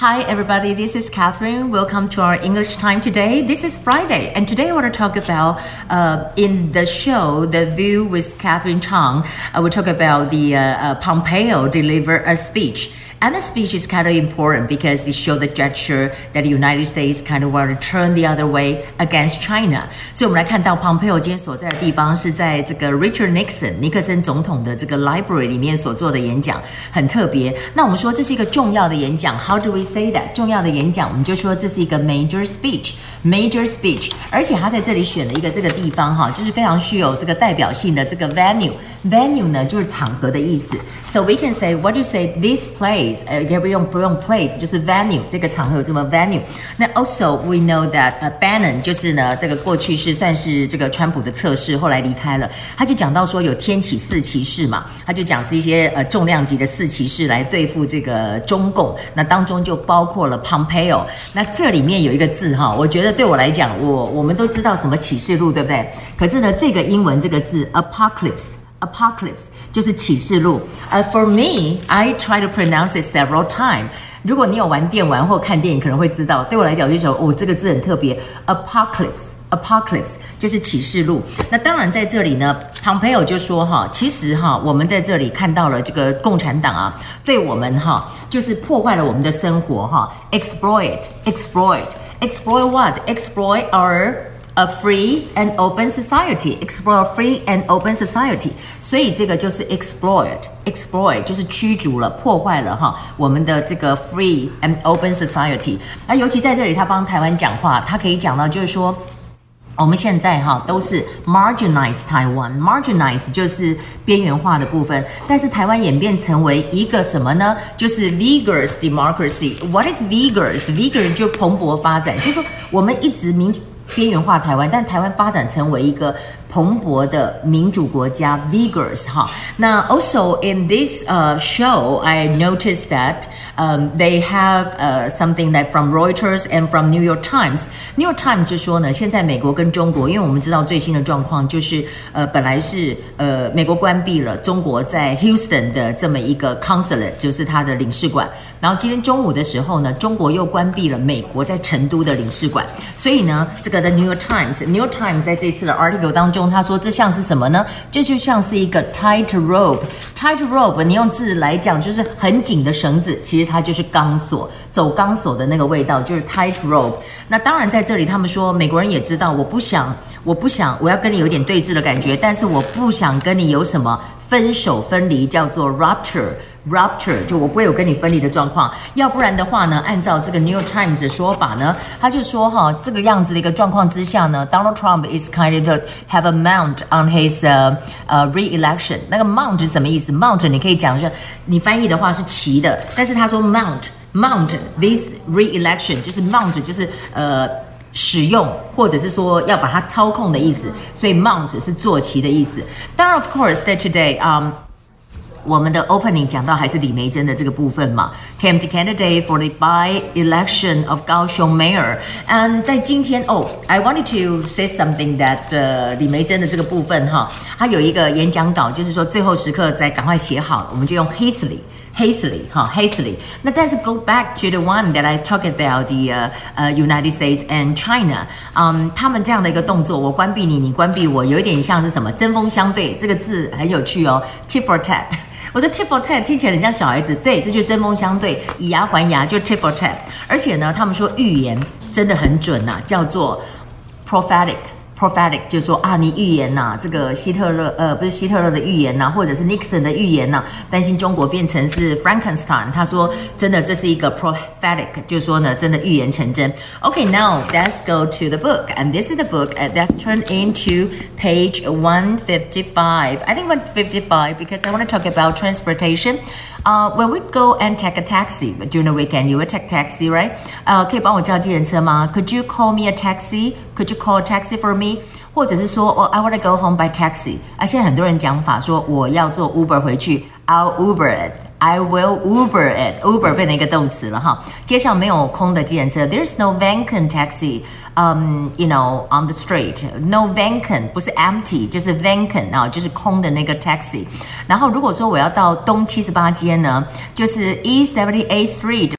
Hi, everybody. This is Catherine. Welcome to our English time today. This is Friday, and today I want to talk about uh, in the show, The View with Catherine Chang. I will talk about the uh, uh, Pompeo deliver a speech. And the speech is kind of important because it showed the gesture that the United States kind of want to turn the other way against China. 所以我们来看到 Pompeo 今天所在的地方是在这个 Richard Nixon 尼克森总统的这个 library 里面所做的演讲，很特别。那我们说这是一个重要的演讲，How do we say that？重要的演讲，我们就说这是一个 major speech，major speech。而且他在这里选了一个这个地方哈，就是非常具有这个代表性的这个 venue。venue 呢就是场合的意思。So we can say what you say this place。 呃，也不用不用 place，就是 venue 这个场合有这么 venue。那 also we know that 呃 Bannon 就是呢，这个过去是算是这个川普的测试，后来离开了。他就讲到说有天启四骑士嘛，他就讲是一些呃重量级的四骑士来对付这个中共。那当中就包括了 Pompeo。那这里面有一个字哈，我觉得对我来讲，我我们都知道什么启示录，对不对？可是呢，这个英文这个字 apocalypse。Apocalypse 就是启示录。呃、，For me, I try to pronounce it several times。如果你有玩电玩或看电影，可能会知道。对我来讲，就说哦，这个字很特别。Apocalypse，Apocalypse 就是启示录。那当然在这里呢，Pompeo 就说哈，其实哈，我们在这里看到了这个共产党啊，对我们哈，就是破坏了我们的生活哈。Exploit，exploit，exploit what？Exploit our A free and open society, explore free and open society. 所以这个就是 exploit, exploit 就是驱逐了、破坏了哈我们的这个 free and open society。那尤其在这里，他帮台湾讲话，他可以讲到就是说，我们现在哈都是 marginalize 台湾，marginalize 就是边缘化的部分，但是台湾演变成为一个什么呢？就是 vigorous democracy. What is vigorous? Vigorous 就蓬勃发展，就是说我们一直民。边缘化台湾，但台湾发展成为一个蓬勃的民主国家，vigorous 哈。那 also in this uh show, I noticed that um they have uh something that from Reuters and from New York Times. New York Times 就说呢，现在美国跟中国，因为我们知道最新的状况就是呃本来是呃美国关闭了中国在 Houston 的这么一个 consulate，就是它的领事馆。然后今天中午的时候呢，中国又关闭了美国在成都的领事馆。所以呢，这个的 New York Times，New York Times 在这次的 article 当中。 他说：“这像是什么呢？这就像是一个 tight rope。tight rope，你用字来讲就是很紧的绳子，其实它就是钢索，走钢索的那个味道就是 tight rope。那当然在这里，他们说美国人也知道，我不想，我不想，我要跟你有点对峙的感觉，但是我不想跟你有什么分手分离，叫做 rupture。” Rupture 就我不会有跟你分离的状况，要不然的话呢，按照这个 New Times 的说法呢，他就说哈，这个样子的一个状况之下呢，Donald Trump is kind of have a mount on his 呃呃 re-election。那个 mount 是什么意思？mount 你可以讲说，你翻译的话是骑的，但是他说 mount mount this re-election 就是 mount 就是呃使用或者是说要把它操控的意思，所以 mount 是坐骑的意思。当然，of course that today um。我们的 opening 讲到还是李梅珍的这个部分嘛，came to candidate for the by-election of 高雄 mayor。And 在今天哦、oh,，I wanted to say something that、uh, 李梅珍的这个部分哈，他有一个演讲稿，就是说最后时刻再赶快写好，我们就用 hastily 哈 hastily。那但是 go back to the one that I talked about the 呃 United States and China，嗯、他们这样的一个动作，我关闭你，你关闭我，有一点像是什么针锋相对，这个字很有趣哦，tit for tat。我说 tit for tat 听起来很像小孩子，对，这就是针锋相对，以牙还牙，就 tit for tat。而且呢，他们说预言真的很准呐、啊，叫做 prophetic。prophetic 就说啊，你预言呐、啊，这个希特勒呃不是希特勒的预言呐、啊，或者是 Nixon 的预言呐、啊，担心中国变成是 Frankenstein。他说真的，这是一个 prophetic，就是说呢，真的预言成真。Okay, now let's go to the book, and this is the book that's turned into page 155. I think 155 because I want to talk about transportation. Uh, when we go and take a taxi during the weekend, you will take taxi, right? 呃，可以帮我叫计程车吗？Could you call me a taxi? Could you call a taxi for me? 或者是说，哦、oh,，I want to go home by taxi。啊，现在很多人讲法说我要坐 Uber 回去，I'll Uber it。 I will Uber it. Uber 变成一个动词了哈。街上没有空的计程车，There's no vacant taxi. Um, you know, on the street, no vacant 不是 empty，就是 vacant 啊，就是空的那个 taxi。然后如果说我要到东七十八街呢，就是 East Seventy Eighth Street。